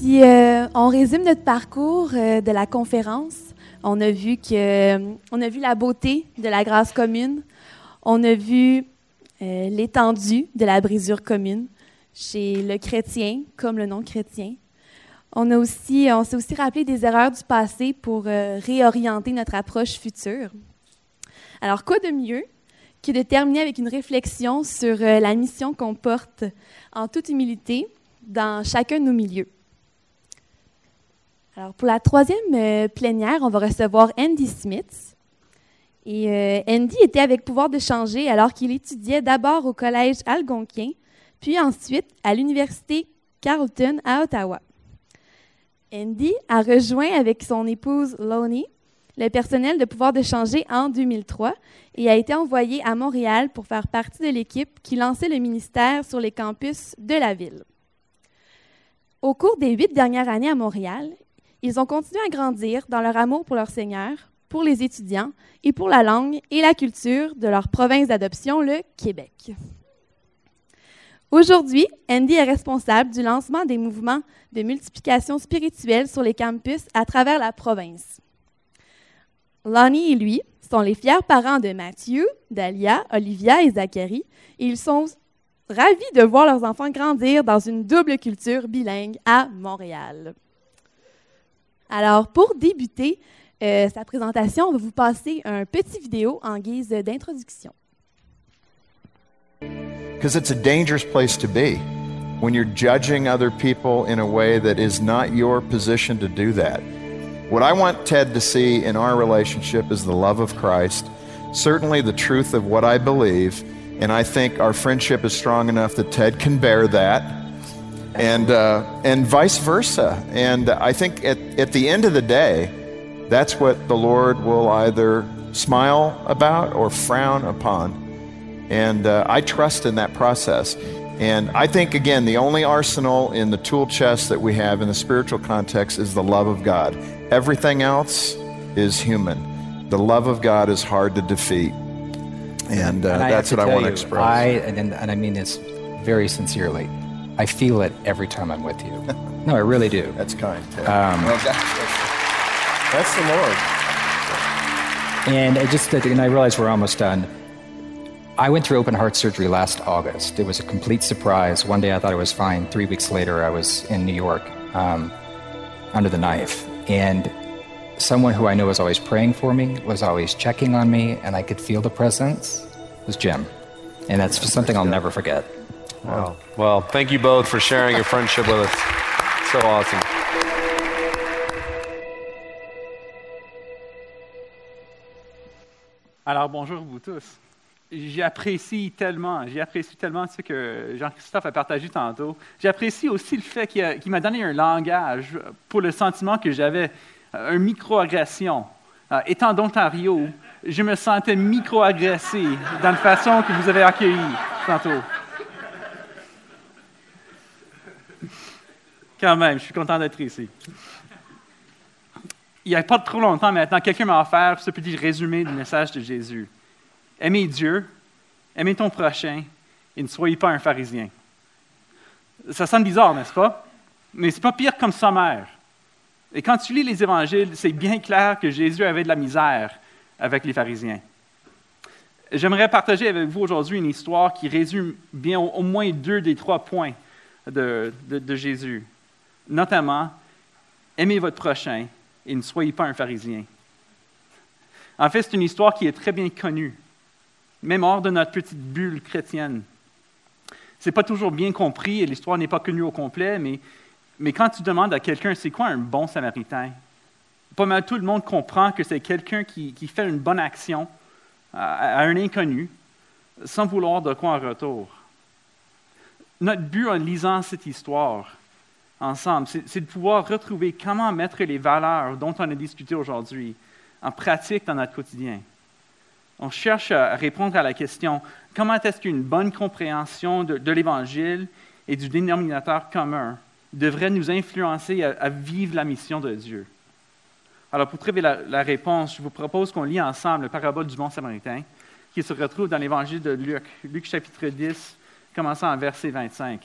Si euh, on résume notre parcours euh, de la conférence, on a vu que euh, on a vu la beauté de la grâce commune, on a vu l'étendue de la brisure commune chez le chrétien comme le non chrétien. On a aussi, on s'est aussi rappelé des erreurs du passé pour réorienter notre approche future. Alors quoi de mieux que de terminer avec une réflexion sur la mission qu'on porte en toute humilité dans chacun de nos milieux? Alors, pour la troisième euh, plénière, on va recevoir Andy Smith. Et euh, Andy était avec pouvoir de changer alors qu'il étudiait d'abord au collège algonquin, puis ensuite à l'université Carleton à Ottawa. Andy a rejoint avec son épouse Lonnie le personnel de pouvoir de changer en 2003 et a été envoyé à Montréal pour faire partie de l'équipe qui lançait le ministère sur les campus de la ville. Au cours des huit dernières années à Montréal, ils ont continué à grandir dans leur amour pour leur Seigneur, pour les étudiants et pour la langue et la culture de leur province d'adoption, le Québec. Aujourd'hui, Andy est responsable du lancement des mouvements de multiplication spirituelle sur les campus à travers la province. Lonnie et lui sont les fiers parents de Matthew, Dahlia, Olivia et Zachary, et ils sont ravis de voir leurs enfants grandir dans une double culture bilingue à Montréal. Alors, pour débuter euh, sa présentation, on va vous passer un petit vidéo en guise d'introduction. Because it's a dangerous place to be when you're judging other people in a way that is not your position to do that. What I want Ted to see in our relationship is the love of Christ, certainly the truth of what I believe, and I think our friendship is strong enough that Ted can bear that and uh, and vice versa. And I think at, at the end of the day, that's what the Lord will either smile about or frown upon. And uh, I trust in that process. And I think, again, the only arsenal in the tool chest that we have in the spiritual context is the love of God. Everything else is human. The love of God is hard to defeat. And, uh, and that's what I want to express. I, and, and I mean this very sincerely. I feel it every time I'm with you. No, I really do. That's kind. Um, well, that's, that's, the Lord. And I just, and I realize we're almost done. I went through open heart surgery last August. It was a complete surprise. One day I thought I was fine. Three weeks later, I was in New York um, under the knife. And someone who I know was always praying for me, was always checking on me, and I could feel the presence was Jim. And that's something I'll never forget. Wow. Well, thank you both for sharing your friendship with us. So awesome. Alors, bonjour vous tous. J'apprécie tellement, j'apprécie tellement ce que Jean-Christophe a partagé tantôt. J'apprécie aussi le fait qu'il m'a donné un langage pour le sentiment que j'avais, euh, une microagression. Euh, étant d'Ontario, je me sentais microagressé dans la façon que vous avez accueilli tantôt. Quand même, je suis content d'être ici. Il n'y a pas trop longtemps maintenant, quelqu'un m'a offert ce petit résumé du message de Jésus. Aimez Dieu, aimez ton prochain et ne soyez pas un pharisien. Ça sonne bizarre, n'est-ce pas? Mais c'est pas pire comme sommaire. Et quand tu lis les évangiles, c'est bien clair que Jésus avait de la misère avec les pharisiens. J'aimerais partager avec vous aujourd'hui une histoire qui résume bien au, moins deux des trois points de Jésus notamment, aimez votre prochain et ne soyez pas un pharisien. En fait, c'est une histoire qui est très bien connue, même hors de notre petite bulle chrétienne. Ce n'est pas toujours bien compris et l'histoire n'est pas connue au complet, mais, quand tu demandes à quelqu'un c'est quoi un bon samaritain, pas mal tout le monde comprend que c'est quelqu'un qui, fait une bonne action à, à un inconnu sans vouloir de quoi en retour. Notre but en lisant cette histoire, ensemble, c'est de pouvoir retrouver comment mettre les valeurs dont on a discuté aujourd'hui en pratique dans notre quotidien. On cherche à répondre à la question comment est-ce qu'une bonne compréhension de, l'Évangile et du dénominateur commun devrait nous influencer à, vivre la mission de Dieu? Alors, pour trouver la, réponse, je vous propose qu'on lit ensemble le parabole du bon samaritain qui se retrouve dans l'Évangile de Luc, Luc chapitre 10, commençant en verset 25.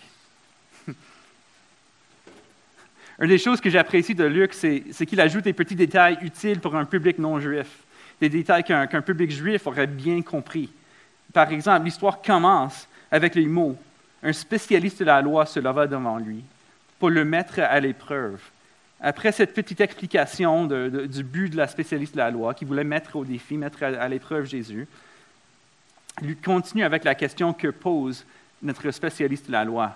Une des choses que j'apprécie de Luc, c'est qu'il ajoute des petits détails utiles pour un public non juif, des détails qu'un public juif aurait bien compris. Par exemple, l'histoire commence avec les mots Un spécialiste de la loi se leva devant lui pour le mettre à l'épreuve. Après cette petite explication du but de la spécialiste de la loi, qui voulait mettre au défi, mettre à, l'épreuve Jésus, il continue avec la question que pose notre spécialiste de la loi.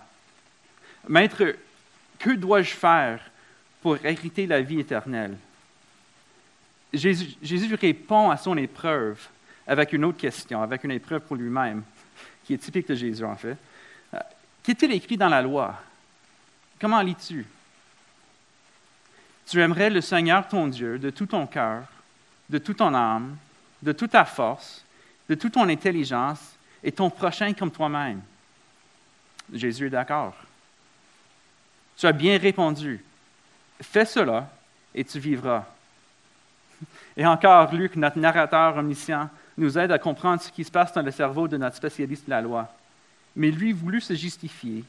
Maître, que dois-je faire pour hériter la vie éternelle? Jésus, Jésus, répond à son épreuve avec une autre question, avec une épreuve pour lui-même, qui est typique de Jésus en fait. Euh, qu'est-il écrit dans la loi? Comment lis-tu? Tu aimerais le Seigneur ton Dieu de tout ton cœur, de toute ton âme, de toute ta force, de toute ton intelligence et ton prochain comme toi-même. Jésus est d'accord. Tu as bien répondu. Fais cela et tu vivras. Et encore, Luc, notre narrateur omniscient, nous aide à comprendre ce qui se passe dans le cerveau de notre spécialiste de la loi. Mais lui voulut se justifier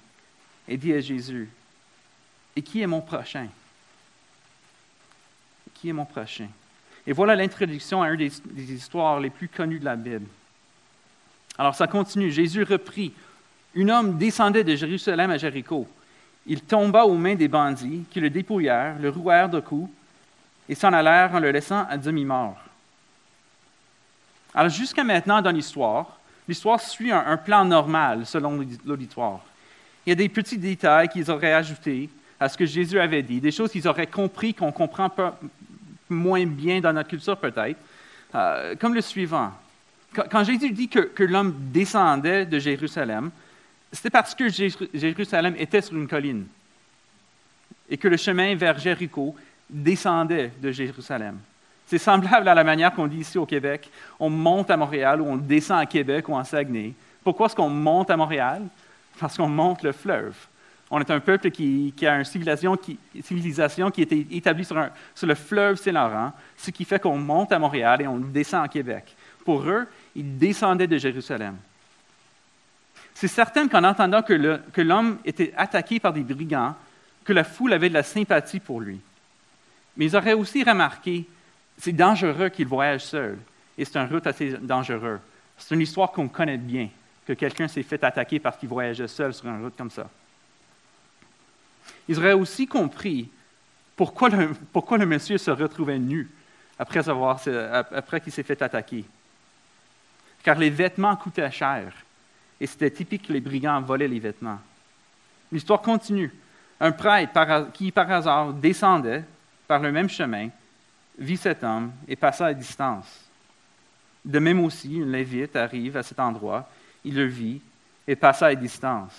et dit à Jésus, Et qui est mon prochain qui est mon prochain? Et voilà l'introduction à une des, des, histoires les plus connues de la Bible. Alors ça continue. Jésus reprit. Un homme descendait de Jérusalem à Jéricho. Il tomba aux mains des bandits qui le dépouillèrent, le rouèrent de coups et s'en allèrent en le laissant à demi-mort. Alors jusqu'à maintenant dans l'histoire, l'histoire suit un, plan normal selon l'auditoire. Il y a des petits détails qu'ils auraient ajoutés à ce que Jésus avait dit, des choses qu'ils auraient compris qu'on comprend pas, moins bien dans notre culture peut-être, euh, comme le suivant. Quand, Jésus dit que, l'homme descendait de Jérusalem, c'était parce que Jérusalem était sur une colline et que le chemin vers Jéricho descendait de Jérusalem. C'est semblable à la manière qu'on dit ici au Québec. On monte à Montréal ou on descend à Québec ou en Saguenay. Pourquoi est-ce qu'on monte à Montréal? Parce qu'on monte le fleuve. On est un peuple qui, a une civilisation qui, civilisation qui était établie sur, le fleuve Saint-Laurent, ce qui fait qu'on monte à Montréal et on descend à Québec. Pour eux, ils descendaient de Jérusalem. C'est certain qu'en entendant que l'homme était attaqué par des brigands, que la foule avait de la sympathie pour lui. Mais ils auraient aussi remarqué, c'est dangereux qu'il voyage seul, et c'est un route assez dangereux. C'est une histoire qu'on connaît bien, que quelqu'un s'est fait attaquer parce qu'il voyageait seul sur une route comme ça ils auraient aussi compris pourquoi le, monsieur se retrouvait nu après, après qu'il s'est fait attaquer. Car les vêtements coûtaient cher, et c'était typique que les brigands volaient les vêtements. L'histoire continue. Un prêtre qui, par hasard, descendait par le même chemin, vit cet homme et passa à distance. De même aussi, une lévite arrive à cet endroit, il le vit et passa à distance.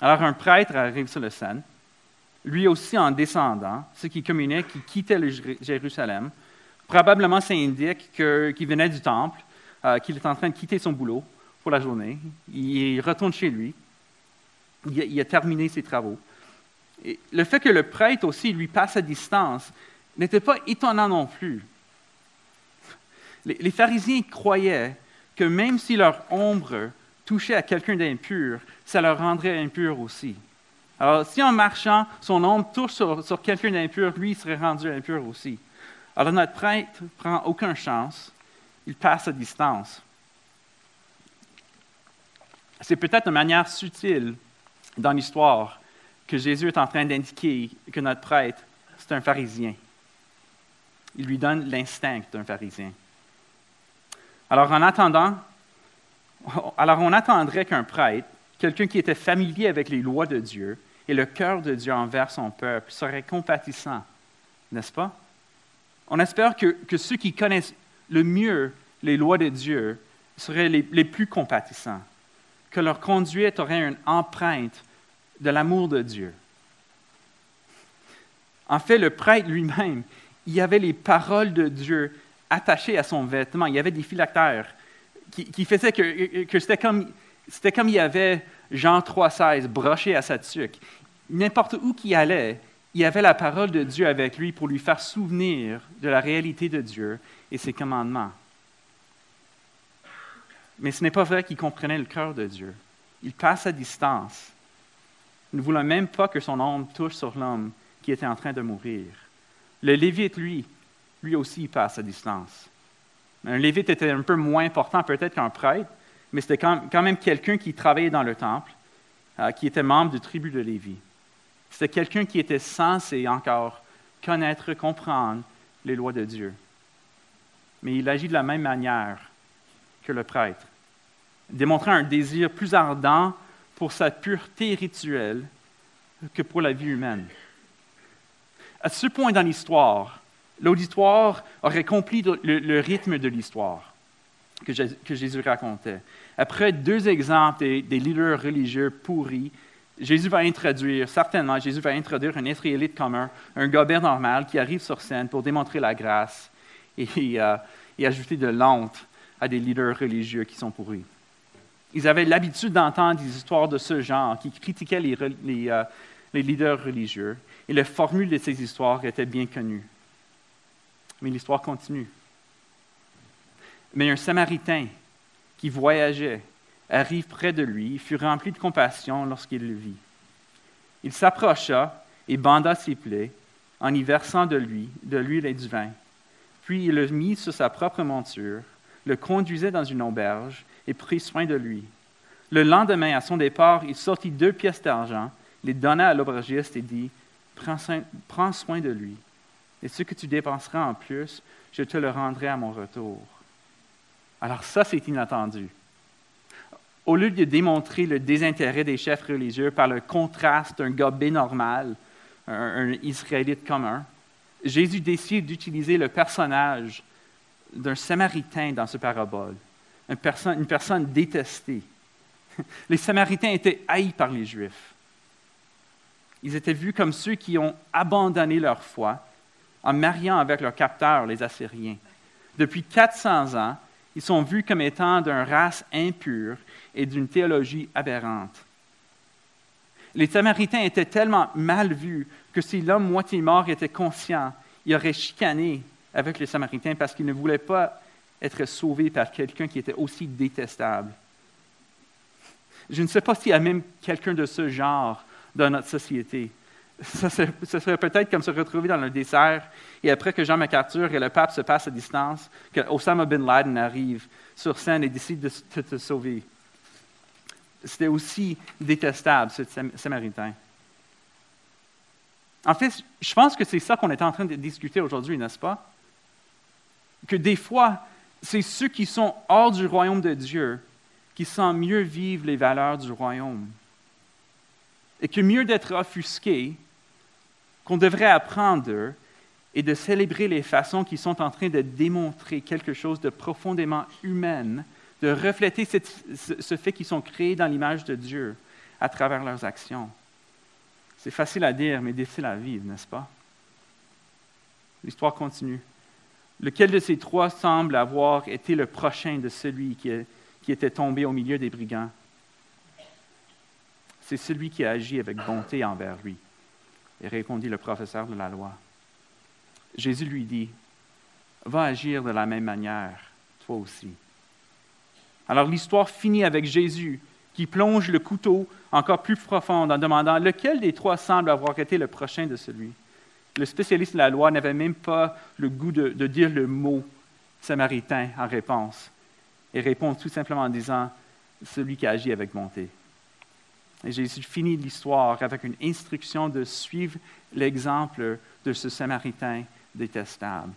Alors un prêtre arrive sur le scène, lui aussi en descendant, ce qui communiait qu'il quittait Jérusalem. Probablement, ça indique qu'il venait du temple, euh, qu'il est en train de quitter son boulot pour la journée. Il retourne chez lui. Il a, terminé ses travaux. Le fait que le prêtre aussi lui passe à distance n'était pas étonnant non plus. les pharisiens croyaient que même si leur ombre touchait à quelqu'un d'impur, ça leur rendrait impur aussi. Alors, si en marchant, son ombre touche sur, quelqu'un d'impur, lui, il serait rendu impur aussi. Alors, notre prêtre prend aucune chance. Il passe à distance. C'est peut-être une manière subtile dans l'histoire que Jésus est en train d'indiquer que notre prêtre, c'est un pharisien. Il lui donne l'instinct d'un pharisien. Alors, en attendant, alors on attendrait qu'un prêtre, quelqu'un qui était familier avec les lois de Dieu, et le cœur de Dieu envers son peuple serait compatissant, n'est-ce pas? On espère que, ceux qui connaissent le mieux les lois de Dieu seraient les, les plus compatissants, que leur conduite aurait une empreinte de l'amour de Dieu. En fait, le prêtre lui-même, il y avait les paroles de Dieu attachées à son vêtement. Il y avait des phylactères qui, faisaient que, que c'était comme, comme il y avait Jean 3,16 broché à sa tuque. N'importe où qu'il allait, il y avait la parole de Dieu avec lui pour lui faire souvenir de la réalité de Dieu et ses commandements. Mais ce n'est pas vrai qu'il comprenait le cœur de Dieu. Il passe à distance, ne voulant même pas que son ombre touche sur l'homme qui était en train de mourir. Le Lévite, lui, lui aussi passe à distance. Un Lévite était un peu moins important peut-être qu'un prêtre, mais c'était quand même quelqu'un qui travaillait dans le temple, euh, qui était membre du tribu de Lévi. C'était quelqu'un qui était censé encore connaître, comprendre les lois de Dieu. Mais il agit de la même manière que le prêtre, démontrant un désir plus ardent pour sa pureté rituelle que pour la vie humaine. À ce point dans l'histoire, l'auditoire aurait compris le, rythme de l'histoire que, Jésus racontait. Après deux exemples des, leaders religieux pourris, Jésus va introduire, certainement, Jésus va introduire un Israélite commun, un gobert normal qui arrive sur scène pour démontrer la grâce et, euh, et ajouter de l'honte à des leaders religieux qui sont pourris. Ils avaient l'habitude d'entendre des histoires de ce genre qui critiquaient les, les, euh, les leaders religieux, et la formule de ces histoires était bien connue. Mais l'histoire continue. Mais un Samaritain qui voyageait arrive près de lui, il fut rempli de compassion lorsqu'il le vit. Il s'approcha et banda ses plaies en y versant de lui, de l'huile et du vin. Puis il le mit sur sa propre monture, le conduisait dans une auberge et prit soin de lui. Le lendemain, à son départ, il sortit deux pièces d'argent, les donna à l'aubergiste et dit prends soin, de lui, et ce que tu dépenseras en plus, je te le rendrai à mon retour. Alors ça, c'est inattendu. Au lieu de démontrer le désintérêt des chefs religieux par le contraste d'un gobé normal, un, Israélite commun, Jésus décide d'utiliser le personnage d'un Samaritain dans ce parabole, une personne, détestée. Les Samaritains étaient haïs par les Juifs. Ils étaient vus comme ceux qui ont abandonné leur foi en mariant avec leurs capteurs, les Assyriens. Depuis 400 ans, ils sont vus comme étant d'une race impure et d'une théologie aberrante. Les Samaritains étaient tellement mal vus que si l'homme moitié mort était conscient, il aurait chicané avec les Samaritains parce qu'il ne voulait pas être sauvé par quelqu'un qui était aussi détestable. Je ne sais pas s'il y a même quelqu'un de ce genre dans notre société. Ce serait, peut-être comme se retrouver dans le dessert et après que Jean MacArthur et le pape se passent à distance, que Osama bin Laden arrive sur scène et décide de te sauver. C'était aussi détestable, ce Samaritain. En fait, je pense que c'est ça qu'on est en train de discuter aujourd'hui, n'est-ce pas? Que des fois, c'est ceux qui sont hors du royaume de Dieu qui semblent mieux vivre les valeurs du royaume. Et que mieux d'être offusqués, qu'on devrait apprendre et de célébrer les façons qui sont en train de démontrer quelque chose de profondément humain de refléter ce, fait qu'ils sont créés dans l'image de Dieu à travers leurs actions. C'est facile à dire, mais difficile à vivre, n'est-ce pas? L'histoire continue. Lequel de ces trois semble avoir été le prochain de celui qui, était tombé au milieu des brigands? C'est celui qui a agi avec bonté envers lui. Et répondit le professeur de la loi. Jésus lui dit, Va agir de la même manière, toi aussi. Alors l'histoire finit avec Jésus qui plonge le couteau encore plus profond en demandant lequel des trois semble avoir été le prochain de celui? Le spécialiste de la loi n'avait même pas le goût de, dire le mot samaritain en réponse et répond tout simplement en disant celui qui agit avec bonté. Jésus finit l'histoire avec une instruction de suivre l'exemple de ce samaritain détestable.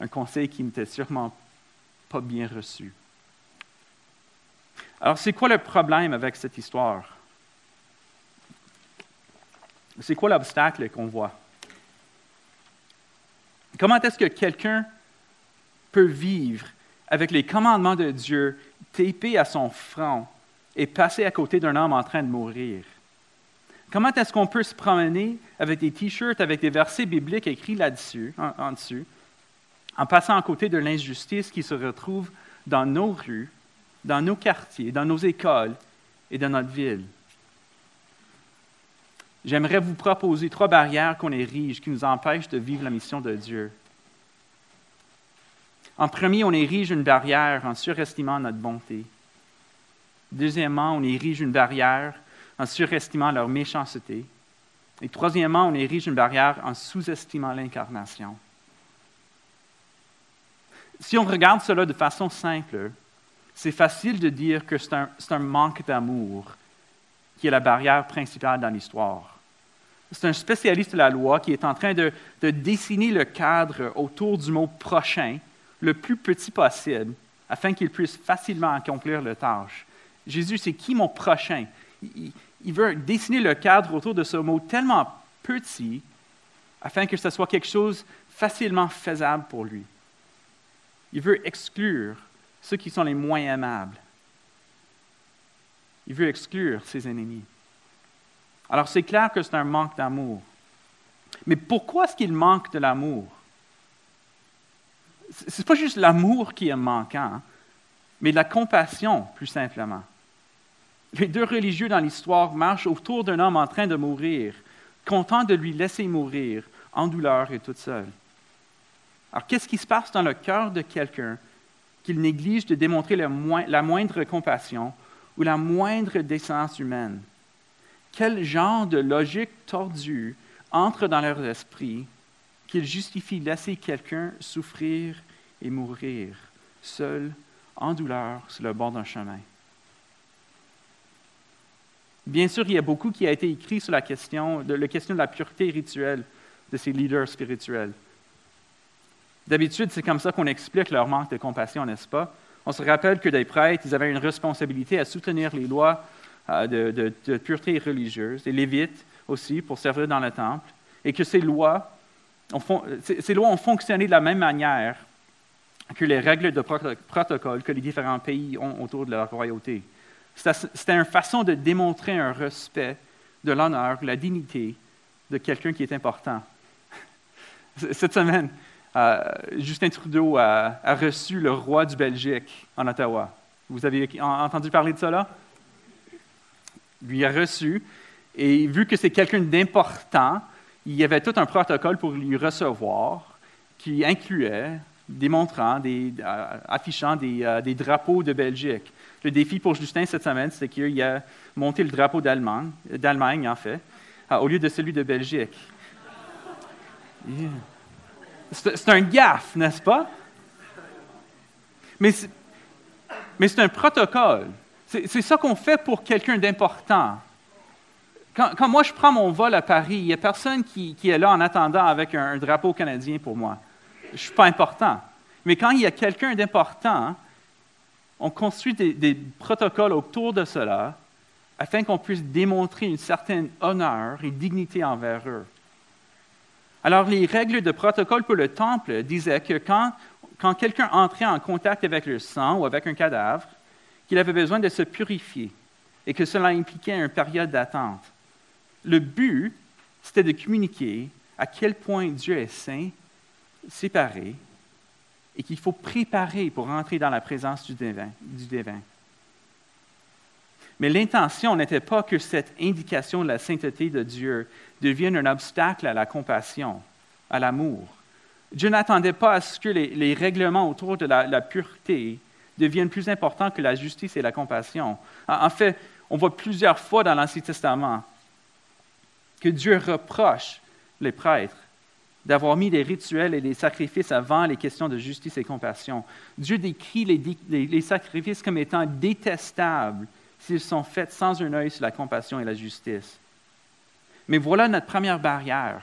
Un conseil qui n'était sûrement pas bien reçu. Alors, c'est quoi le problème avec cette histoire? C'est quoi l'obstacle qu'on voit? Comment est-ce que quelqu'un peut vivre avec les commandements de Dieu tapés à son front et passer à côté d'un homme en train de mourir? Comment est-ce qu'on peut se promener avec des t-shirts avec des versets bibliques écrits là-dessus, en dessus, en passant à côté de l'injustice qui se retrouve dans nos rues, dans nos quartiers, dans nos écoles et dans notre ville? J'aimerais vous proposer trois barrières qu'on érige qui nous empêchent de vivre la mission de Dieu. En premier, on érige une barrière en surestimant notre bonté. Deuxièmement, on érige une barrière en surestimant leur méchanceté. Et troisièmement, on érige une barrière en sous-estimant l'incarnation. Si on regarde cela de façon simple, c'est facile de dire que c'est un, manque d'amour qui est la barrière principale dans l'histoire. C'est un spécialiste de la loi qui est en train de, de, dessiner le cadre autour du mot prochain le plus petit possible afin qu'il puisse facilement accomplir la tâche. Jésus, c'est qui mon prochain? Il, veut dessiner le cadre autour de ce mot tellement petit afin que ce soit quelque chose facilement faisable pour lui. Il veut exclure ceux qui sont les moins aimables. Il veut exclure ses ennemis. Alors c'est clair que c'est un manque d'amour. Mais pourquoi est-ce qu'il manque de l'amour? Ce n'est pas juste l'amour qui est manquant, mais la compassion, plus simplement. Les deux religieux dans l'histoire marchent autour d'un homme en train de mourir, content de lui laisser mourir en douleur et toute seule. Alors, qu'est-ce qui se passe dans le cœur de quelqu'un qu'il néglige de démontrer la moindre compassion ou la moindre décence humaine? Quel genre de logique tordue entre dans leur esprit qu'il justifie laisser quelqu'un souffrir et mourir seul, en douleur, sur le bord d'un chemin? Bien sûr, il y a beaucoup qui a été écrit sur la question de, la question de la pureté rituelle de ces leaders spirituels. D'habitude, c'est comme ça qu'on explique leur manque de compassion, n'est-ce pas? On se rappelle que des prêtres, ils avaient une responsabilité à soutenir les lois euh, de, pureté religieuse, des lévites aussi, pour servir dans le temple, et que ces lois, ces lois ont fonctionné de la même manière que les règles de protocole que les différents pays ont autour de leur royauté. C'était une façon de démontrer un respect de l'honneur, la dignité de quelqu'un qui est important. Cette semaine, euh, Justin Trudeau a, reçu le roi du Belgique en Ottawa. Vous avez entendu parler de cela? Lui a reçu, et vu que c'est quelqu'un d'important, il y avait tout un protocole pour lui recevoir qui incluait démontrant, euh, affichant des, euh, des, drapeaux de Belgique. Le défi pour Justin cette semaine, c'est qu'il a monté le drapeau d'Allemagne, d'Allemagne en fait, euh, au lieu de celui de Belgique. C'est un gaffe, n'est-ce pas? Mais c'est un protocole. C'est ça qu'on fait pour quelqu'un d'important. Quand, moi je prends mon vol à Paris, il n'y a personne qui, est là en attendant avec un, drapeau canadien pour moi. Je ne suis pas important. Mais quand il y a quelqu'un d'important, on construit des, protocoles autour de cela afin qu'on puisse démontrer une certaine honneur et dignité envers eux. Alors, les règles de protocole pour le temple disaient que quand, quand quelqu'un entrait en contact avec le sang ou avec un cadavre, qu'il avait besoin de se purifier et que cela impliquait une période d'attente. Le but, c'était de communiquer à quel point Dieu est saint, séparé et qu'il faut préparer pour entrer dans la présence du divin. Du Mais l'intention n'était pas que cette indication de la sainteté de Dieu devienne un obstacle à la compassion, à l'amour. Dieu n'attendait pas à ce que les, règlements autour de la, pureté deviennent plus importants que la justice et la compassion. En, fait, on voit plusieurs fois dans l'Ancien Testament que Dieu reproche les prêtres d'avoir mis des rituels et des sacrifices avant les questions de justice et compassion. Dieu décrit les, sacrifices comme étant détestables s'ils sont faits sans un œil sur la compassion et la justice. Mais voilà notre première barrière.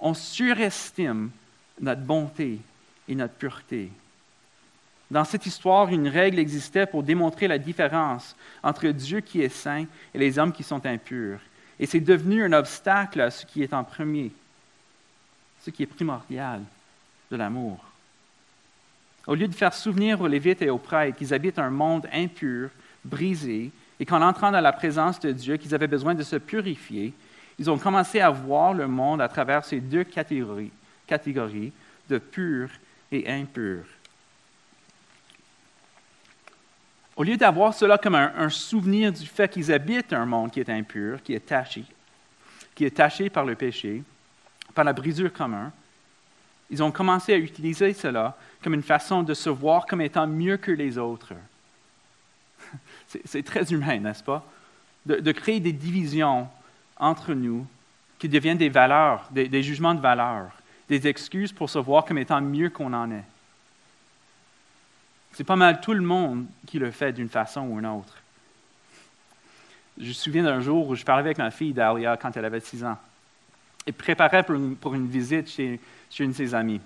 On surestime notre bonté et notre pureté. Dans cette histoire, une règle existait pour démontrer la différence entre Dieu qui est saint et les hommes qui sont impurs. Et c'est devenu un obstacle à ce qui est en premier, ce qui est primordial de l'amour. Au lieu de faire souvenir aux Lévites et aux prêtres qu'ils habitent un monde impur, brisé, et qu'en entrant dans la présence de Dieu, qu'ils avaient besoin de se purifier, ils ont commencé à voir le monde à travers ces deux catégories, de pur et impur. Au lieu d'avoir cela comme un, souvenir du fait qu'ils habitent un monde qui est impur, qui est taché, qui est taché par le péché, par la brisure commune, ils ont commencé à utiliser cela comme une façon de se voir comme étant mieux que les autres. C'est très humain, n'est-ce pas? De, créer des divisions entre nous qui deviennent des valeurs, des, des jugements de valeur, des excuses pour se voir comme étant mieux qu'on en est. C'est pas mal tout le monde qui le fait d'une façon ou d'une autre. Je me souviens d'un jour où je parlais avec ma fille Dahlia quand elle avait six ans. Elle préparait pour une, une visite chez, une de ses amies.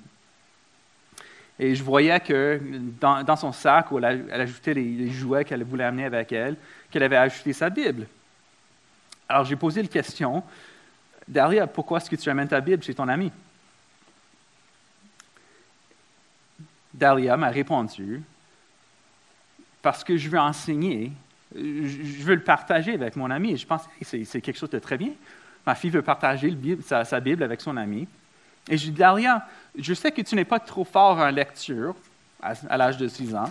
Et je voyais que dans, son sac où elle, ajoutait les, jouets qu'elle voulait amener avec elle, qu'elle avait ajouté sa Bible. Alors j'ai posé la question, Dahlia, pourquoi est-ce que tu amènes ta Bible chez ton ami? Dahlia m'a répondu, parce que je veux enseigner, je je veux le partager avec mon ami. Je pense que c'est quelque chose de très bien. Ma fille veut partager sa, Bible avec son ami. Et je dis, Dahlia, je sais que tu n'es pas trop fort en lecture à, l'âge de 6 ans.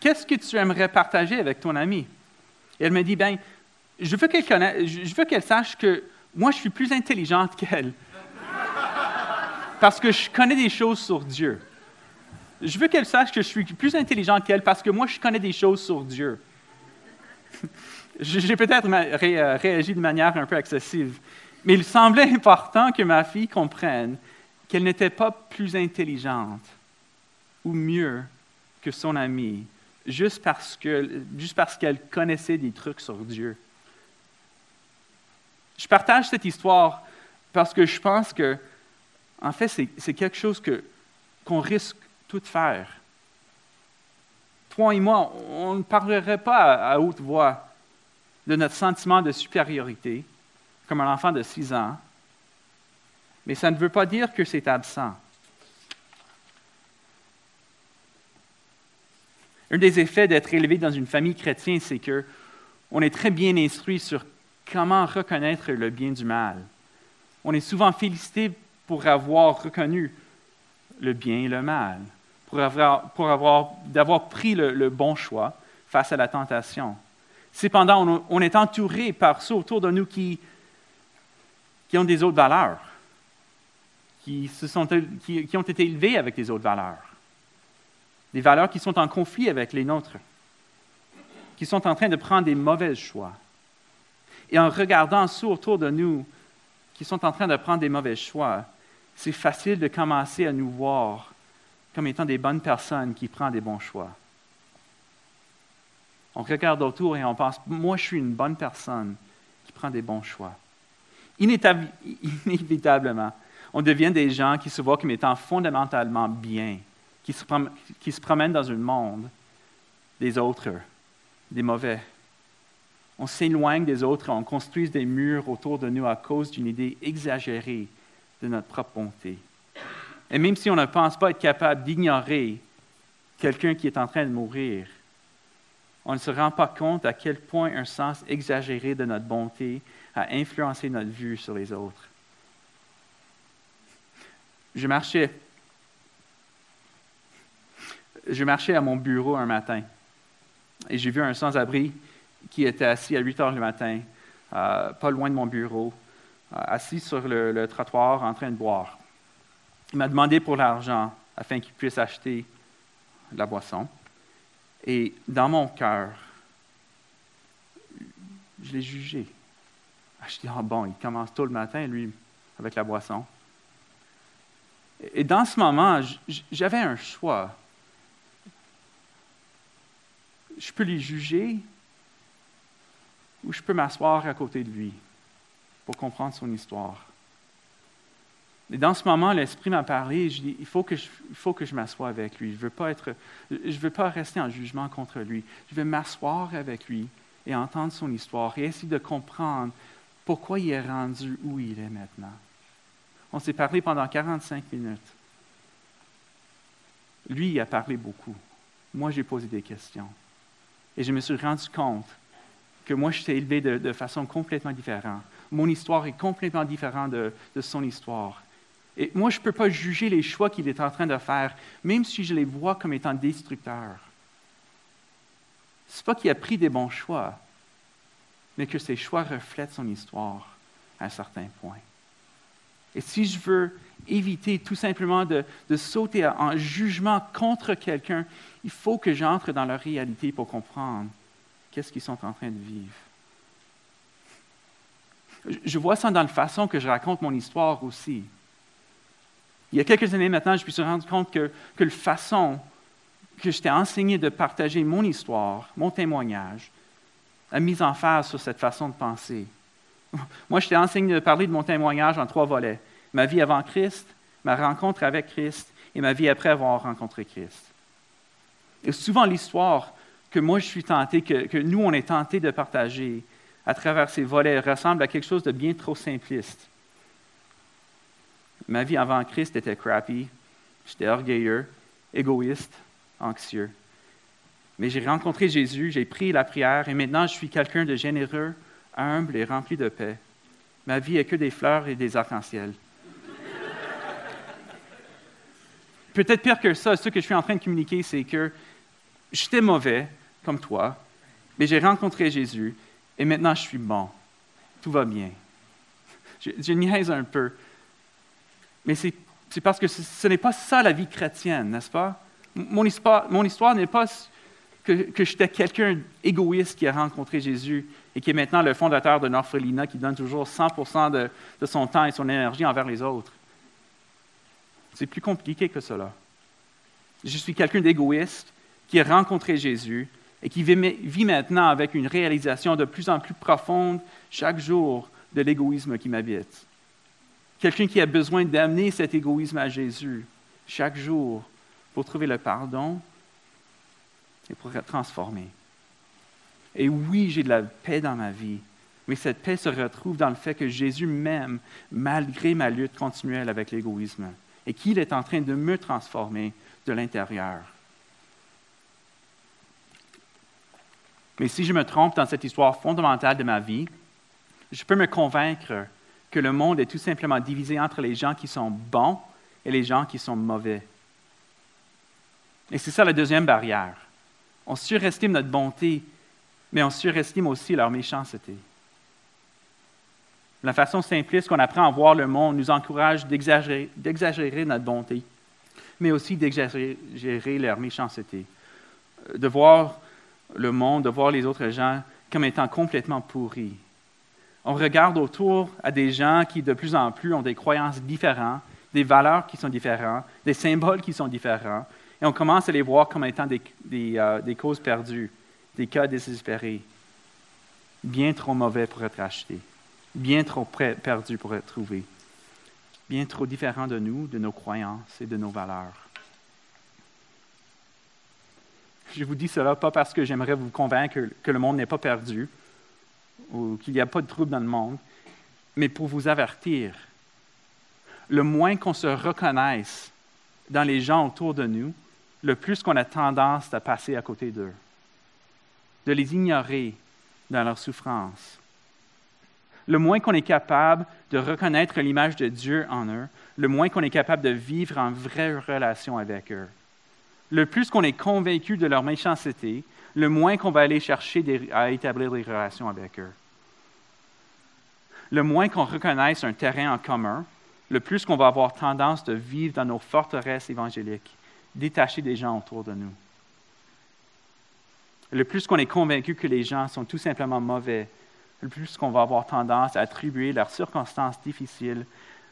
Qu'est-ce que tu aimerais partager avec ton ami? Et elle me dit, ben, je veux qu'elle je veux qu'elle sache que moi, je suis plus intelligente qu'elle. Parce que je connais des choses sur Dieu. Je veux qu'elle sache que je suis plus intelligent qu'elle parce que moi, je connais des choses sur Dieu. J'ai peut-être euh, réagi de manière un peu excessive, mais il semblait important que ma fille comprenne qu'elle n'était pas plus intelligente ou mieux que son amie juste parce qu'elle connaissait des trucs sur Dieu. Je partage cette histoire parce que je pense que, en fait, c'est quelque chose qu'on risque tout faire. Toi et moi, on ne parlerait pas à, à haute voix de notre sentiment de supériorité, comme un enfant de 6 ans, mais ça ne veut pas dire que c'est absent. Un des effets d'être élevé dans une famille chrétienne, c'est que on est très bien instruit sur comment reconnaître le bien du mal. On est souvent félicité pour avoir reconnu le bien et le mal, pour avoir, d'avoir pris le, le bon choix face à la tentation. Cependant, on, on est entouré par ceux autour de nous qui, qui ont des autres valeurs, qui, se sont, qui, qui ont été élevés avec des autres valeurs, des valeurs qui sont en conflit avec les nôtres, qui sont en train de prendre des mauvais choix. Et en regardant ceux autour de nous qui sont en train de prendre des mauvais choix, c'est facile de commencer à nous voir comme étant des bonnes personnes qui prennent des bons choix. On regarde autour et on pense, moi je suis une bonne personne qui prend des bons choix. Inévitablement, on devient des gens qui se voient comme étant fondamentalement bien, qui se, prom- qui se promènent dans un monde des autres, des mauvais. On s'éloigne des autres, on construit des murs autour de nous à cause d'une idée exagérée de notre propre bonté. Et même si on ne pense pas être capable d'ignorer quelqu'un qui est en train de mourir, on ne se rend pas compte à quel point un sens exagéré de notre bonté a influencé notre vue sur les autres. Je marchais, je marchais à mon bureau un matin et j'ai vu un sans-abri qui était assis à 8 heures le matin, euh, pas loin de mon bureau, euh, assis sur le, le trottoir en train de boire. Il m'a demandé pour l'argent afin qu'il puisse acheter la boisson. Et dans mon cœur, je l'ai jugé. Ah, Je dis, ah bon, il commence tôt le matin, lui, avec la boisson. Et dans ce moment, j'avais un choix. Je peux les juger ou je peux m'asseoir à côté de lui pour comprendre son histoire. Et dans ce moment, l'Esprit m'a parlé et je dis, il faut que je, il faut que je m'assoie avec lui. Je ne veux, pas rester en jugement contre lui. Je veux m'asseoir avec lui et entendre son histoire et essayer de comprendre pourquoi il est rendu où il est maintenant. On s'est parlé pendant 45 minutes. Lui, il a parlé beaucoup. Moi, j'ai posé des questions. Et je me suis rendu compte que moi, je suis élevé de, façon complètement différente. Mon histoire est complètement différente de son histoire. Et moi, je ne peux pas juger les choix qu'il est en train de faire, même si je les vois comme étant destructeurs. Ce n'est pas qu'il a pris des bons choix, mais que ses choix reflètent son histoire à un certain point. Et si je veux éviter tout simplement de, de sauter en jugement contre quelqu'un, il faut que j'entre dans leur réalité pour comprendre qu'est-ce qu'ils sont en train de vivre. Je vois ça dans la façon que je raconte mon histoire aussi. Il y a quelques années maintenant, je me suis rendu compte que, que la façon que je t'ai enseigné de partager mon histoire, mon témoignage, a mis en phase sur cette façon de penser. Moi, je t'ai enseigné de parler de mon témoignage en trois volets. Ma vie avant Christ, ma rencontre avec Christ et ma vie après avoir rencontré Christ. Et souvent, l'histoire que moi, je suis tenté, que, que nous, on est tenté de partager à travers ces volets ressemble à quelque chose de bien trop simpliste. Ma vie avant Christ était crappy, j'étais orgueilleux, égoïste, anxieux. Mais j'ai rencontré Jésus, j'ai pris la prière et maintenant je suis quelqu'un de généreux, humble et rempli de paix. Ma vie est que des fleurs et des arcs-en-ciel. Peut-être pire que ça, ce que je suis en train de communiquer, c'est que j'étais mauvais, comme toi, mais j'ai rencontré Jésus et maintenant je suis bon. Tout va bien. Je, je niaise un peu. Mais c'est parce que ce, n'est pas ça la vie chrétienne, n'est-ce pas? Mon histoire, n'est pas que, j'étais quelqu'un égoïste qui a rencontré Jésus et qui est maintenant le fondateur d'un orphelinat qui donne toujours 100 de, de son temps et son énergie envers les autres. C'est plus compliqué que cela. Je suis quelqu'un d'égoïste qui a rencontré Jésus et qui vit maintenant avec une réalisation de plus en plus profonde chaque jour de l'égoïsme qui m'habite. Quelqu'un qui a besoin d'amener cet égoïsme à Jésus chaque jour pour trouver le pardon et pour être transformé. Et oui, j'ai de la paix dans ma vie, mais cette paix se retrouve dans le fait que Jésus m'aime malgré ma lutte continuelle avec l'égoïsme et qu'il est en train de me transformer de l'intérieur. Mais si je me trompe dans cette histoire fondamentale de ma vie, je peux me convaincre que le monde est tout simplement divisé entre les gens qui sont bons et les gens qui sont mauvais. Et c'est ça la deuxième barrière. On surestime notre bonté, mais on surestime aussi leur méchanceté. La façon simpliste qu'on apprend à voir le monde nous encourage d'exagérer notre bonté, mais aussi d'exagérer leur méchanceté. De voir le monde, de voir les autres gens comme étant complètement pourris. On regarde autour à des gens qui de plus en plus ont des croyances différentes, des valeurs qui sont différentes, des symboles qui sont différents, et on commence à les voir comme étant des, euh, des causes perdues, des cas désespérés, bien trop mauvais pour être achetés bien trop perdu pour être trouvé, bien trop différent de nous, de nos croyances et de nos valeurs. Je vous dis cela pas parce que j'aimerais vous convaincre que le monde n'est pas perdu ou qu'il n'y a pas de trouble dans le monde, mais pour vous avertir. Le moins qu'on se reconnaisse dans les gens autour de nous, le plus qu'on a tendance à passer à côté d'eux, de les ignorer dans leur souffrance, le moins qu'on est capable de reconnaître l'image de Dieu en eux, le moins qu'on est capable de vivre en vraie relation avec eux. Le plus qu'on est convaincu de leur méchanceté, le moins qu'on va aller chercher à établir des relations avec eux. Le moins qu'on reconnaisse un terrain en commun, le plus qu'on va avoir tendance de vivre dans nos forteresses évangéliques, détachés des gens autour de nous. Le plus qu'on est convaincu que les gens sont tout simplement mauvais, le plus qu'on va avoir tendance à attribuer leurs circonstances difficiles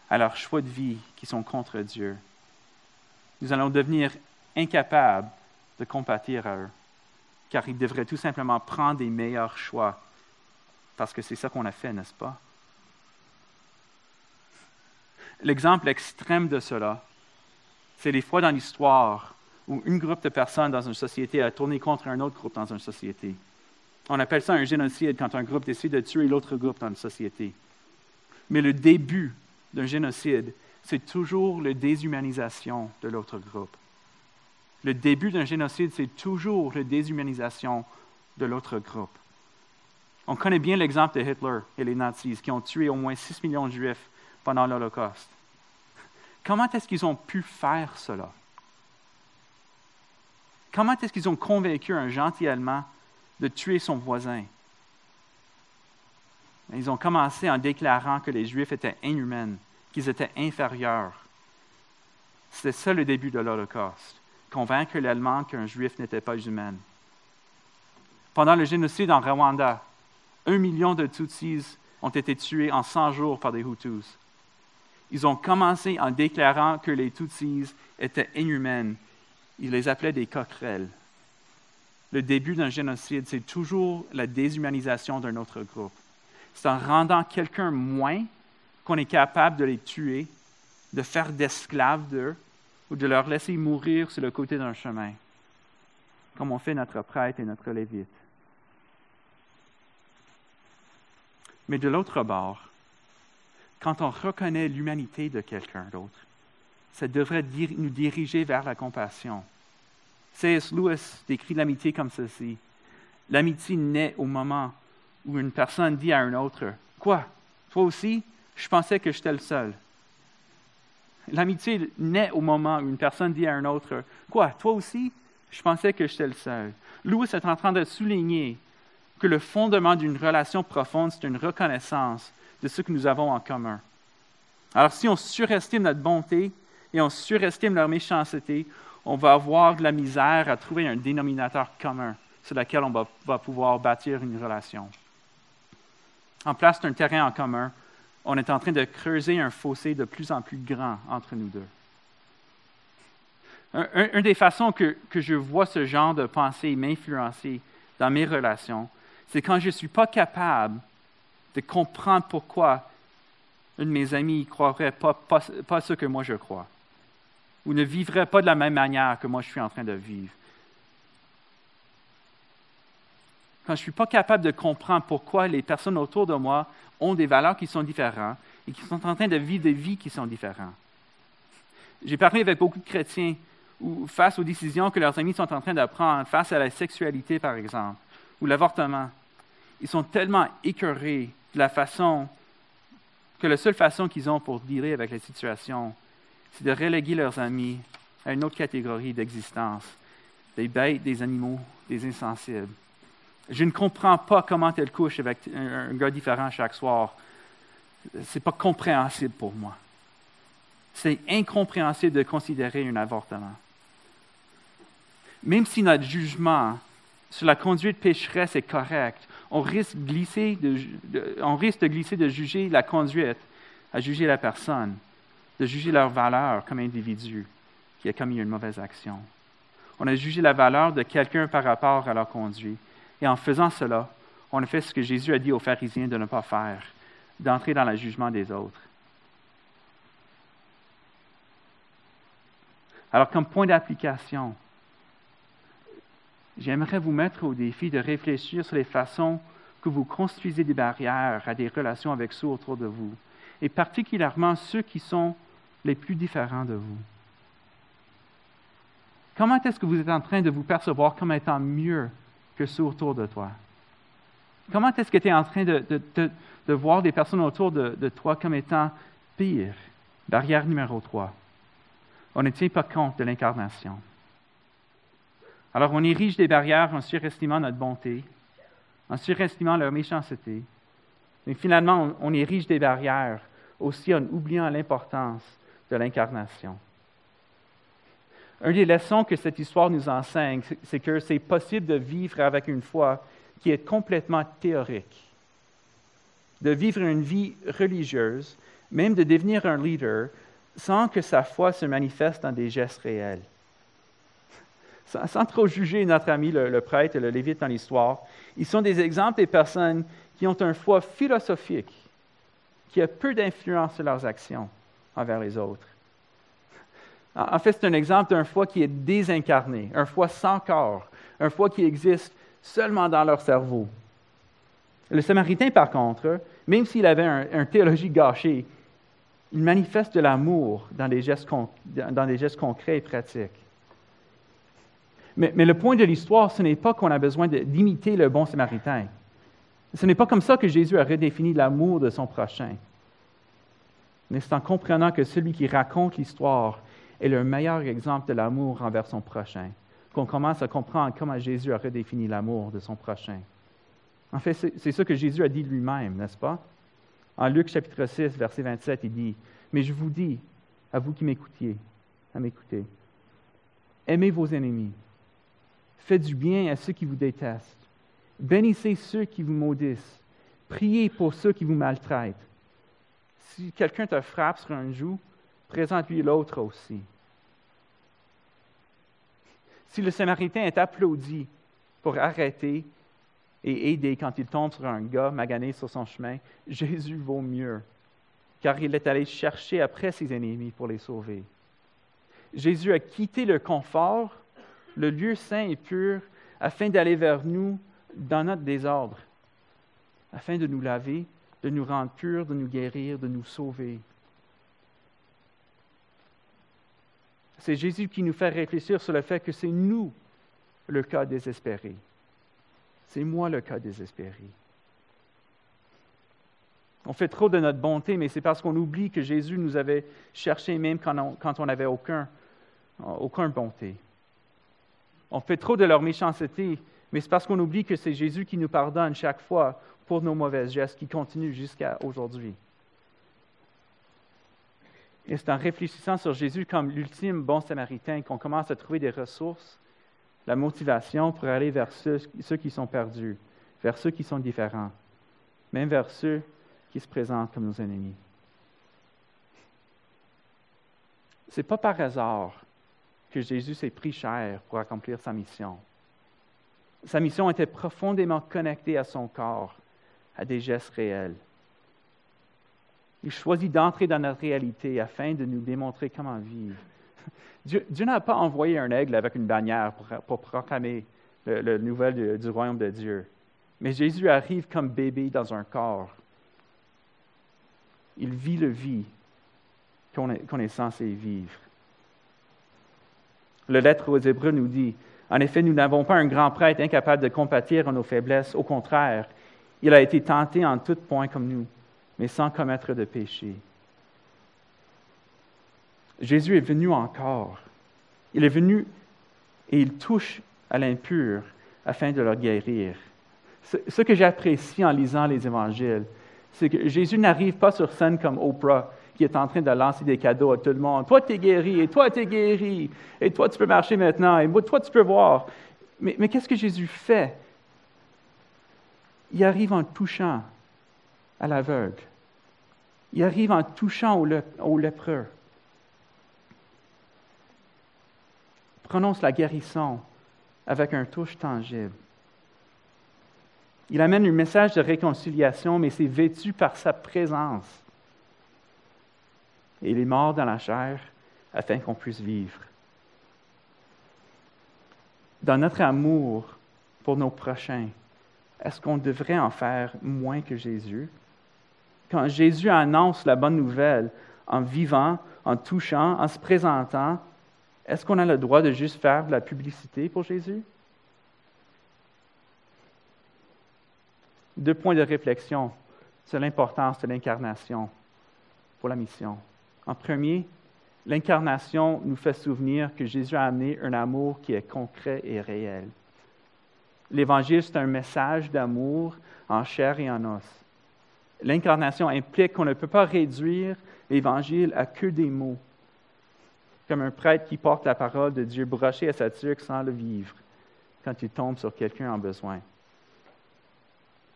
à leurs choix de vie qui sont contre Dieu. Nous allons devenir incapables de compatir à eux, car ils devraient tout simplement prendre des meilleurs choix, parce que c'est ça qu'on a fait, n'est-ce pas? L'exemple extrême de cela, c'est les fois dans l'histoire où un groupe de personnes dans une société a tourné contre un autre groupe dans une société. On appelle ça un génocide quand un groupe décide de tuer l'autre groupe dans une société. Mais le début d'un génocide, c'est toujours la déshumanisation de l'autre groupe. Le début d'un génocide, c'est toujours la déshumanisation de l'autre groupe. On connaît bien l'exemple de Hitler et les nazis qui ont tué au moins 6 millions de juifs pendant l'Holocauste. Comment est-ce qu'ils ont pu faire cela? Comment est-ce qu'ils ont convaincu un gentil Allemand de tuer son voisin? Ils ont commencé en déclarant que les Juifs étaient inhumains, qu'ils étaient inférieurs. C'était ça le début de l'Holocauste, convaincre l'Allemand qu'un Juif n'était pas humain. Pendant le génocide en Rwanda, un million de Tutsis ont été tués en 100 jours par des Hutus. Ils ont commencé en déclarant que les Tutsis étaient inhumaines. Ils les appelaient des coquerelles. Le début d'un génocide, c'est toujours la déshumanisation d'un autre groupe. C'est en rendant quelqu'un moins qu'on est capable de les tuer, de faire d'esclaves d'eux ou de leur laisser mourir sur le côté d'un chemin, comme on fait notre prêtre et notre lévite. Mais de l'autre bord, quand on reconnaît l'humanité de quelqu'un d'autre, ça devrait nous diriger vers la compassion. C.S. Lewis décrit l'amitié comme ceci. L'amitié naît au moment où une personne dit à un autre, Quoi, toi aussi, je pensais que j'étais le seul. L'amitié naît au moment où une personne dit à un autre, Quoi, toi aussi, je pensais que j'étais le seul. Lewis est en train de souligner que le fondement d'une relation profonde, c'est une reconnaissance de ce que nous avons en commun. Alors si on surestime notre bonté et on surestime leur méchanceté, on va avoir de la misère à trouver un dénominateur commun sur lequel on va, pouvoir bâtir une relation. En place d'un terrain en commun, on est en train de creuser un fossé de plus en plus grand entre nous deux. une des façons que, que, je vois ce genre de pensée m'influencer dans mes relations, c'est quand je ne suis pas capable de comprendre pourquoi un de mes amis ne croirait pas, pas, ce que moi je crois, ou ne vivrait pas de la même manière que moi je suis en train de vivre. Quand je ne suis pas capable de comprendre pourquoi les personnes autour de moi ont des valeurs qui sont différentes et qui sont en train de vivre des vies qui sont différentes. J'ai parlé avec beaucoup de chrétiens face aux décisions que leurs amis sont en train de prendre, face à la sexualité par exemple, ou l'avortement, ils sont tellement écœurés de la façon que la seule façon qu'ils ont pour dealer avec la situation, c'est de reléguer leurs amis à une autre catégorie d'existence, des bêtes, des animaux, des insensibles. Je ne comprends pas comment elle couche avec un, gars différent chaque soir. Ce n'est pas compréhensible pour moi. C'est incompréhensible de considérer un avortement. Même si notre jugement sur la conduite pécheresse est correct, on risque, de glisser de, on risque de glisser de juger la conduite à juger la personne, de juger leur valeur comme individu qui a commis une mauvaise action. On a jugé la valeur de quelqu'un par rapport à leur conduite. Et en faisant cela, on a fait ce que Jésus a dit aux pharisiens de ne pas faire, d'entrer dans le jugement des autres. Alors, comme point d'application, j'aimerais vous mettre au défi de réfléchir sur les façons que vous construisez des barrières à des relations avec ceux autour de vous, et particulièrement ceux qui sont les plus différents de vous. Comment est-ce que vous êtes en train de vous percevoir comme étant mieux que ceux autour de toi? Comment est-ce que tu es en train de, voir des personnes autour de, toi comme étant pires? Barrière numéro 3. On ne tient pas compte de l'incarnation. Alors on érige des barrières en surestimant notre bonté, en surestimant leur méchanceté. Mais finalement, on, érige des barrières aussi en oubliant l'importance de l'incarnation. Une des leçons que cette histoire nous enseigne, c'est que c'est possible de vivre avec une foi qui est complètement théorique, de vivre une vie religieuse, même de devenir un leader, sans que sa foi se manifeste dans des gestes réels sans, trop juger notre ami le, prêtre et le lévite dans l'histoire, ils sont des exemples des personnes qui ont une foi philosophique, qui a peu d'influence sur leurs actions envers les autres. En fait, c'est un exemple d'un foi qui est désincarné, un foi sans corps, un foi qui existe seulement dans leur cerveau. Le Samaritain, par contre, même s'il avait une théologie gâchée, il manifeste de l'amour dans des gestes concrets et pratiques. Mais, le point de l'histoire, ce n'est pas qu'on a besoin d'imiter le bon samaritain. Ce n'est pas comme ça que Jésus a redéfini l'amour de son prochain. Mais c'est en comprenant que celui qui raconte l'histoire est le meilleur exemple de l'amour envers son prochain qu'on commence à comprendre comment Jésus a redéfini l'amour de son prochain. En fait, c'est ça que Jésus a dit lui-même, n'est-ce pas? En Luc chapitre 6, verset 27, il dit, Mais je vous dis, à vous qui m'écoutiez, à m'écouter, aimez vos ennemis, Faites du bien à ceux qui vous détestent. Bénissez ceux qui vous maudissent. Priez pour ceux qui vous maltraitent. Si quelqu'un te frappe sur un joue, présente-lui l'autre aussi. Si le Samaritain est applaudi pour arrêter et aider quand il tombe sur un gars magané sur son chemin, Jésus vaut mieux, car il est allé chercher après ses ennemis pour les sauver. Jésus a quitté le confort, le lieu saint et pur, afin d'aller vers nous dans notre désordre, afin de nous laver, de nous rendre purs, de nous guérir, de nous sauver. C'est Jésus qui nous fait réfléchir sur le fait que c'est nous le cas désespéré. C'est moi le cas désespéré. On fait trop de notre bonté, mais c'est parce qu'on oublie que Jésus nous avait cherché même quand on n'avait aucun, bonté. On fait trop de leur méchanceté, mais c'est parce qu'on oublie que c'est Jésus qui nous pardonne chaque fois pour nos mauvais gestes qui continuent jusqu'à aujourd'hui. Et c'est en réfléchissant sur Jésus comme l'ultime bon samaritain qu'on commence à trouver des ressources, la motivation pour aller vers ceux, qui sont perdus, vers ceux qui sont différents, même vers ceux qui se présentent comme nos ennemis. Ce n'est pas par hasard que Jésus s'est pris cher pour accomplir sa mission. Sa mission était profondément connectée à son corps, à des gestes réels. Il choisit d'entrer dans notre réalité afin de nous démontrer comment vivre. Dieu, n'a pas envoyé un aigle avec une bannière pour, proclamer la nouvelle du, royaume de Dieu. Mais Jésus arrive comme bébé dans un corps. Il vit le vie qu'on est, censé vivre. Le lettre aux Hébreux nous dit, en effet, nous n'avons pas un grand prêtre incapable de compatir à nos faiblesses. Au contraire, il a été tenté en tout point comme nous, mais sans commettre de péché. Jésus est venu encore. Il est venu et il touche à l'impur afin de le guérir. Ce que j'apprécie en lisant les évangiles, c'est que Jésus n'arrive pas sur scène comme Oprah, qui est en train de lancer des cadeaux à tout le monde. Toi, tu es guéri, et toi, tu es guéri, et toi, tu peux marcher maintenant, et toi, tu peux voir. Mais qu'est-ce que Jésus fait? Il arrive en touchant à l'aveugle. Il arrive en touchant au, lépreux. Prononce la guérison avec un touche tangible. Il amène un message de réconciliation, mais c'est vêtu par sa présence. Il est mort dans la chair afin qu'on puisse vivre. Dans notre amour pour nos prochains, est-ce qu'on devrait en faire moins que Jésus? Quand Jésus annonce la bonne nouvelle en vivant, en touchant, en se présentant, est-ce qu'on a le droit de juste faire de la publicité pour Jésus? Deux points de réflexion sur l'importance de l'incarnation pour la mission. En premier, l'incarnation nous fait souvenir que Jésus a amené un amour qui est concret et réel. L'Évangile, c'est un message d'amour en chair et en os. L'incarnation implique qu'on ne peut pas réduire l'Évangile à que des mots, comme un prêtre qui porte la parole de Dieu brochée à sa tuque sans le vivre quand il tombe sur quelqu'un en besoin.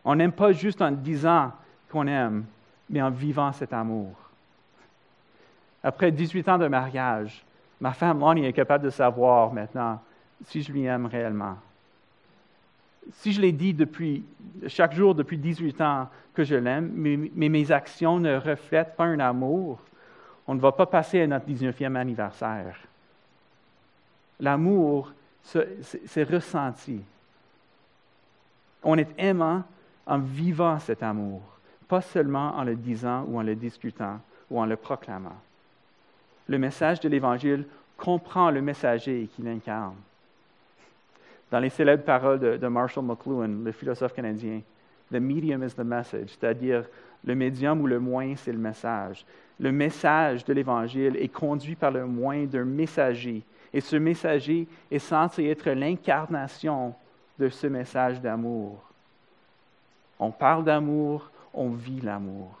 On n'aime pas juste en disant qu'on aime, mais en vivant cet amour. Après 18 ans de mariage, ma femme Lonnie est capable de savoir maintenant si je lui aime réellement si je l'ai dit depuis, chaque jour depuis 18 ans que je l'aime, mais, mes actions ne reflètent pas un amour, on ne va pas passer à notre 19e anniversaire. L'amour, c'est ressenti. On est aimant en vivant cet amour, pas seulement en le disant ou en le discutant ou en le proclamant. Le message de l'Évangile comprend le messager qui l'incarne dans les célèbres paroles de, Marshall McLuhan, le philosophe canadien, The medium is the message, c'est-à-dire le médium ou le moyen, c'est le message. Le message de l'Évangile est conduit par le moyen d'un messager. Et ce messager est censé être l'incarnation de ce message d'amour. On parle d'amour, on vit l'amour.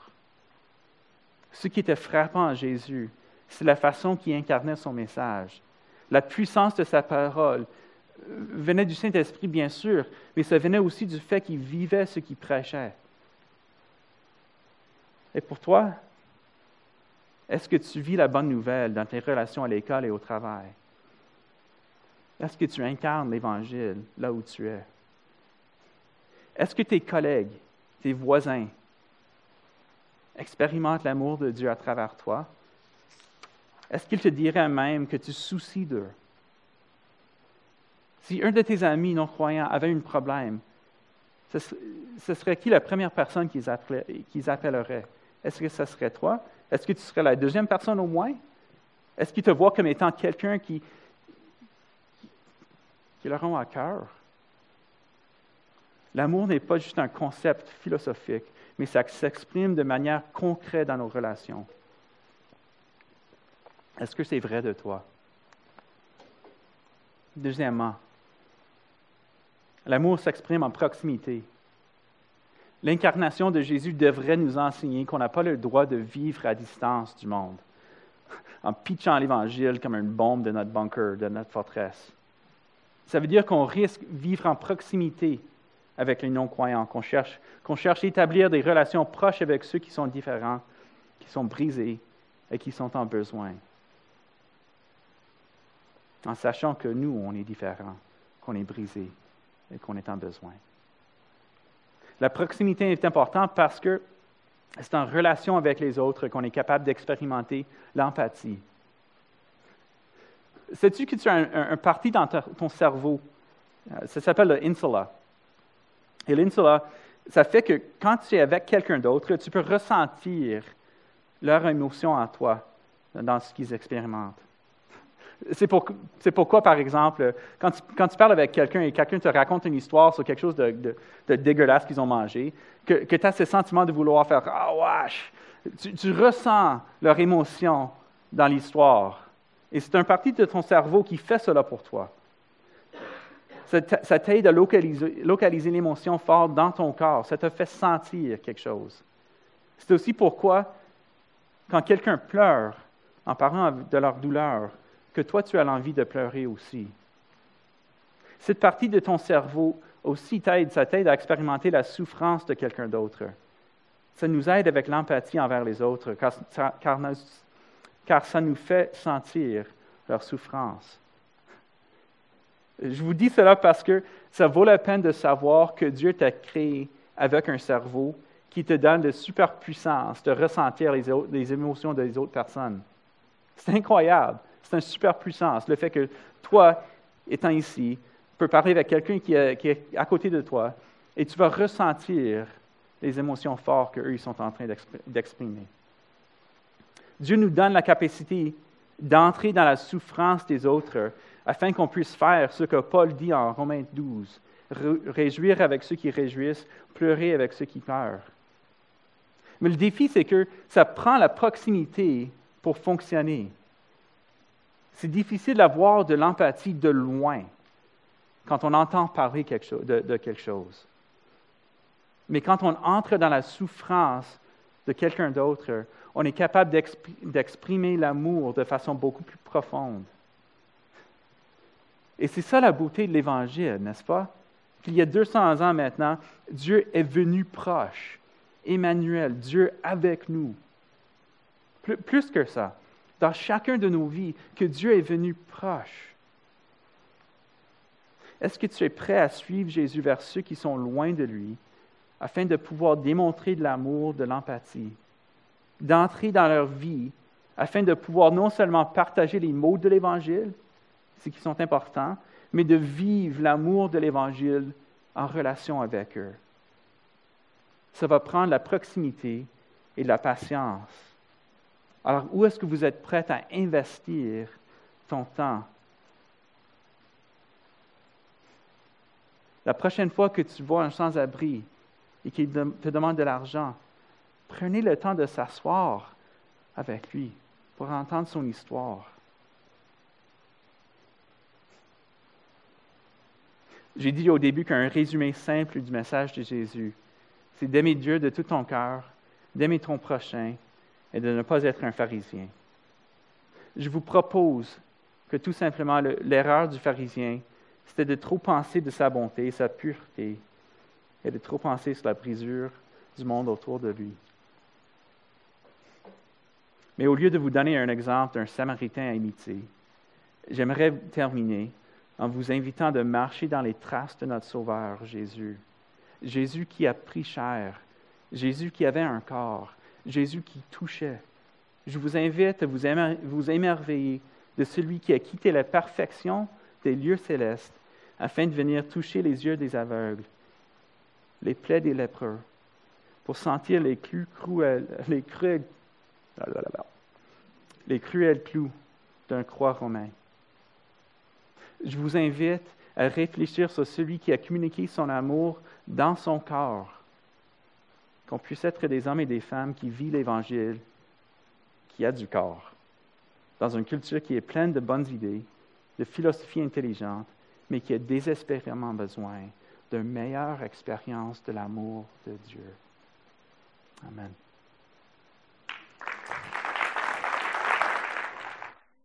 Ce qui était frappant à Jésus, c'est la façon qu'il incarnait son message, la puissance de sa parole, venait du Saint-Esprit, bien sûr, mais ça venait aussi du fait qu'il vivait ce qu'il prêchait. Et pour toi, est-ce que tu vis la bonne nouvelle dans tes relations à l'école et au travail? Est-ce que tu incarnes l'Évangile là où tu es? Est-ce que tes collègues, tes voisins, expérimentent l'amour de Dieu à travers toi? Est-ce qu'ils te diraient même que tu soucies d'eux? Si un de tes amis non-croyants avait un problème, ce serait qui la première personne qu'ils appelleraient? Est-ce que ce serait toi? Est-ce que tu serais la deuxième personne au moins? Est-ce qu'ils te voient comme étant quelqu'un qui, qui leur ont à cœur? L'amour n'est pas juste un concept philosophique, mais ça s'exprime de manière concrète dans nos relations. Est-ce que c'est vrai de toi? Deuxièmement, l'amour s'exprime en proximité. L'incarnation de Jésus devrait nous enseigner qu'on n'a pas le droit de vivre à distance du monde, en pitchant l'Évangile comme une bombe de notre bunker, de notre forteresse. Ça veut dire qu'on risque vivre en proximité avec les non-croyants, qu'on cherche, qu'on cherche à établir des relations proches avec ceux qui sont différents, qui sont brisés et qui sont en besoin. En sachant que nous, on est différents, qu'on est brisés et qu'on est en besoin. La proximité est importante parce que c'est en relation avec les autres qu'on est capable d'expérimenter l'empathie. Sais-tu que tu as un, parti dans ton cerveau, euh, ça s'appelle l'insula. Et l'insula, ça fait que quand tu es avec quelqu'un d'autre, tu peux ressentir leur émotion en toi dans ce qu'ils expérimentent. C'est pourquoi, par exemple, quand tu, parles avec quelqu'un et quelqu'un te raconte une histoire sur quelque chose de, dégueulasse qu'ils ont mangé, que, tu as ce sentiment de vouloir faire Ah, wesh! Tu, ressens leur émotion dans l'histoire. Et c'est un parti de ton cerveau qui fait cela pour toi. Ça t'aide à localiser, localiser l'émotion forte dans ton corps. Ça te fait sentir quelque chose. C'est aussi pourquoi, quand quelqu'un pleure en parlant de leur douleur, que toi, tu as l'envie de pleurer aussi. Cette partie de ton cerveau aussi t'aide, ça t'aide à expérimenter la souffrance de quelqu'un d'autre. Ça nous aide avec l'empathie envers les autres, car, ça nous fait sentir leur souffrance. Je vous dis cela parce que ça vaut la peine de savoir que Dieu t'a créé avec un cerveau qui te donne de super puissance de ressentir les émotions des autres personnes. C'est incroyable. C'est une super puissance. Le fait que toi, étant ici, peux parler avec quelqu'un qui, est à côté de toi et tu vas ressentir les émotions fortes qu'eux, ils sont en train d'exprimer. Dieu nous donne la capacité d'entrer dans la souffrance des autres afin qu'on puisse faire ce que Paul dit en Romains 12, réjouir avec ceux qui réjouissent, pleurer avec ceux qui pleurent. Mais le défi, c'est que ça prend la proximité pour fonctionner. C'est difficile d'avoir de l'empathie de loin quand on entend parler de, quelque chose. Mais quand on entre dans la souffrance de quelqu'un d'autre, on est capable d'exprimer l'amour de façon beaucoup plus profonde. Et c'est ça la beauté de l'Évangile, n'est-ce pas? Qu'il y a 200 ans maintenant, Dieu est venu proche. Emmanuel, Dieu avec nous. plus que ça dans chacun de nos vies que Dieu est venu proche. Est-ce que tu es prêt à suivre Jésus vers ceux qui sont loin de lui afin de pouvoir démontrer de l'amour, de l'empathie, d'entrer dans leur vie afin de pouvoir non seulement partager les mots de l'Évangile, ce qui sont importants, mais de vivre l'amour de l'Évangile en relation avec eux? Ça va prendre la proximité et la patience alors, où est-ce que vous êtes prêt à investir ton temps? La prochaine fois que tu vois un sans-abri et qu'il te demande de l'argent, prenez le temps de s'asseoir avec lui pour entendre son histoire. J'ai dit au début qu'un résumé simple du message de Jésus, c'est d'aimer Dieu de tout ton cœur, d'aimer ton prochain et de ne pas être un pharisien. Je vous propose que tout simplement l'erreur du pharisien, c'était de trop penser de sa bonté, sa pureté, et de trop penser sur la brisure du monde autour de lui. Mais au lieu de vous donner un exemple d'un Samaritain à imiter, j'aimerais terminer en vous invitant de marcher dans les traces de notre Sauveur Jésus. Jésus qui a pris chair, Jésus qui avait un corps, Jésus qui touchait. Je vous invite à vous, émerveiller de celui qui a quitté la perfection des lieux célestes afin de venir toucher les yeux des aveugles, les plaies des lépreux, pour sentir les, cruels, les, cruels, les cruels clous d'un croix romain. Je vous invite à réfléchir sur celui qui a communiqué son amour dans son corps, qu'on puisse être des hommes et des femmes qui vivent l'Évangile, qui a du corps, dans une culture qui est pleine de bonnes idées, de philosophie intelligente, mais qui a désespérément besoin d'une meilleure expérience de l'amour de Dieu. Amen.